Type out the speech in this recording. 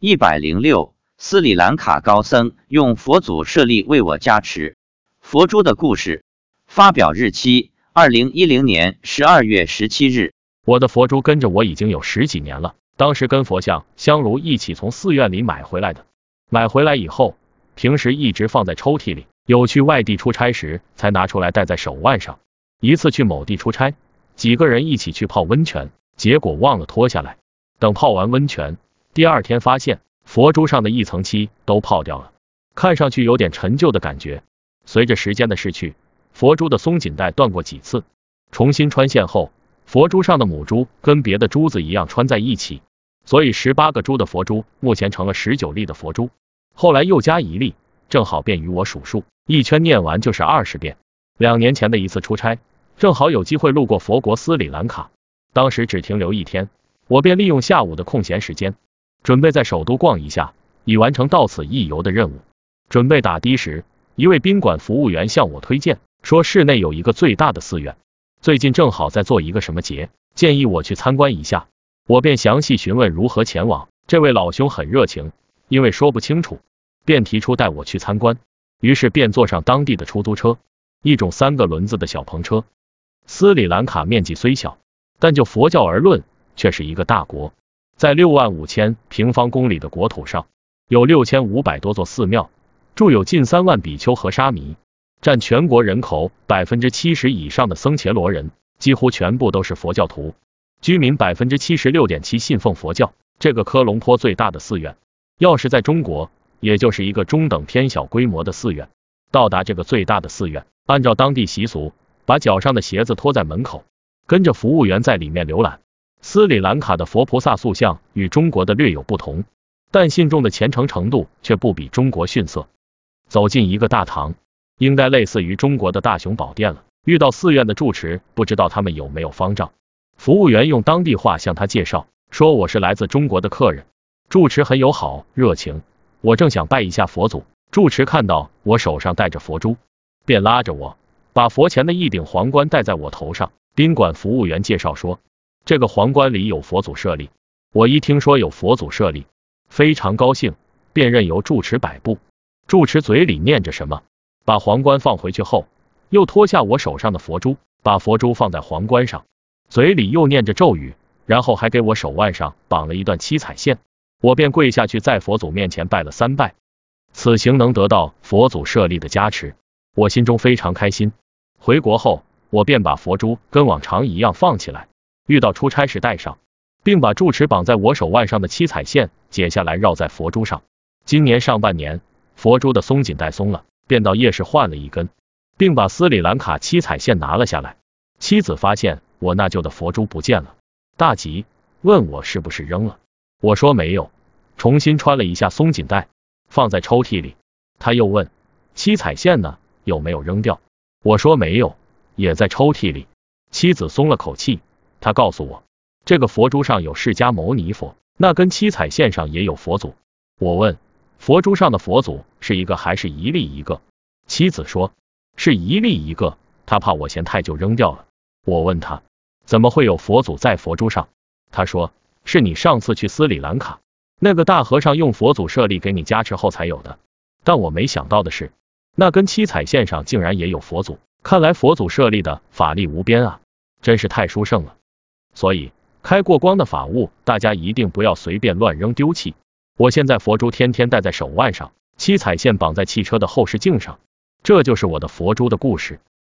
一百零六，斯里兰卡高僧用佛祖舍利为我加持。佛珠的故事，发表日期：二零一零年十二月十七日。我的佛珠跟着我已经有十几年了，当时跟佛像、香炉一起从寺院里买回来的。买回来以后，平时一直放在抽屉里，有去外地出差时才拿出来戴在手腕上。一次去某地出差，几个人一起去泡温泉，结果忘了脱下来。等泡完温泉，第二天发现佛珠上的一层漆都泡掉了，看上去有点陈旧的感觉。随着时间的逝去，佛珠的松紧带断过几次，重新穿线后，佛珠上的母珠跟别的珠子一样穿在一起，所以十八个珠的佛珠目前成了十九粒的佛珠。后来又加一粒，正好便于我数数，一圈念完就是二十遍。两年前的一次出差，正好有机会路过佛国斯里兰卡，当时只停留一天。我便利用下午的空闲时间，准备在首都逛一下，以完成到此一游的任务。准备打的时，一位宾馆服务员向我推荐，说市内有一个最大的寺院，最近正好在做一个什么节，建议我去参观一下。我便详细询问如何前往，这位老兄很热情，因为说不清楚，便提出带我去参观。于是便坐上当地的出租车，一种三个轮子的小篷车。斯里兰卡面积虽小，但就佛教而论，却是一个大国，在六万五千平方公里的国土上，有六千五百多座寺庙，住有近三万比丘和沙弥，占全国人口百分之七十以上的僧伽罗人几乎全部都是佛教徒，居民百分之七十六点七信奉佛教。这个科隆坡最大的寺院，要是在中国，也就是一个中等偏小规模的寺院。到达这个最大的寺院，按照当地习俗，把脚上的鞋子脱在门口，跟着服务员在里面浏览。斯里兰卡的佛菩萨塑像与中国的略有不同，但信众的虔诚程度却不比中国逊色。走进一个大堂，应该类似于中国的大雄宝殿了。遇到寺院的住持，不知道他们有没有方丈。服务员用当地话向他介绍，说我是来自中国的客人。住持很友好热情，我正想拜一下佛祖，住持看到我手上戴着佛珠，便拉着我把佛前的一顶皇冠戴在我头上。宾馆服务员介绍说。这个皇冠里有佛祖舍利，我一听说有佛祖舍利，非常高兴，便任由住持摆布。住持嘴里念着什么，把皇冠放回去后，又脱下我手上的佛珠，把佛珠放在皇冠上，嘴里又念着咒语，然后还给我手腕上绑了一段七彩线，我便跪下去在佛祖面前拜了三拜。此行能得到佛祖舍利的加持，我心中非常开心。回国后，我便把佛珠跟往常一样放起来。遇到出差时带上，并把住持绑在我手腕上的七彩线解下来绕在佛珠上。今年上半年，佛珠的松紧带松了，便到夜市换了一根，并把斯里兰卡七彩线拿了下来。妻子发现我那旧的佛珠不见了，大急，问我是不是扔了。我说没有，重新穿了一下松紧带，放在抽屉里。他又问七彩线呢，有没有扔掉？我说没有，也在抽屉里。妻子松了口气。他告诉我，这个佛珠上有释迦牟尼佛，那根七彩线上也有佛祖。我问，佛珠上的佛祖是一个还是一粒一个？妻子说，是一粒一个，他怕我嫌太旧扔掉了。我问他，怎么会有佛祖在佛珠上？他说，是你上次去斯里兰卡，那个大和尚用佛祖舍利给你加持后才有的。但我没想到的是，那根七彩线上竟然也有佛祖，看来佛祖舍利的法力无边啊，真是太殊胜了。所以，开过光的法物，大家一定不要随便乱扔丢弃。我现在佛珠天天戴在手腕上，七彩线绑在汽车的后视镜上，这就是我的佛珠的故事。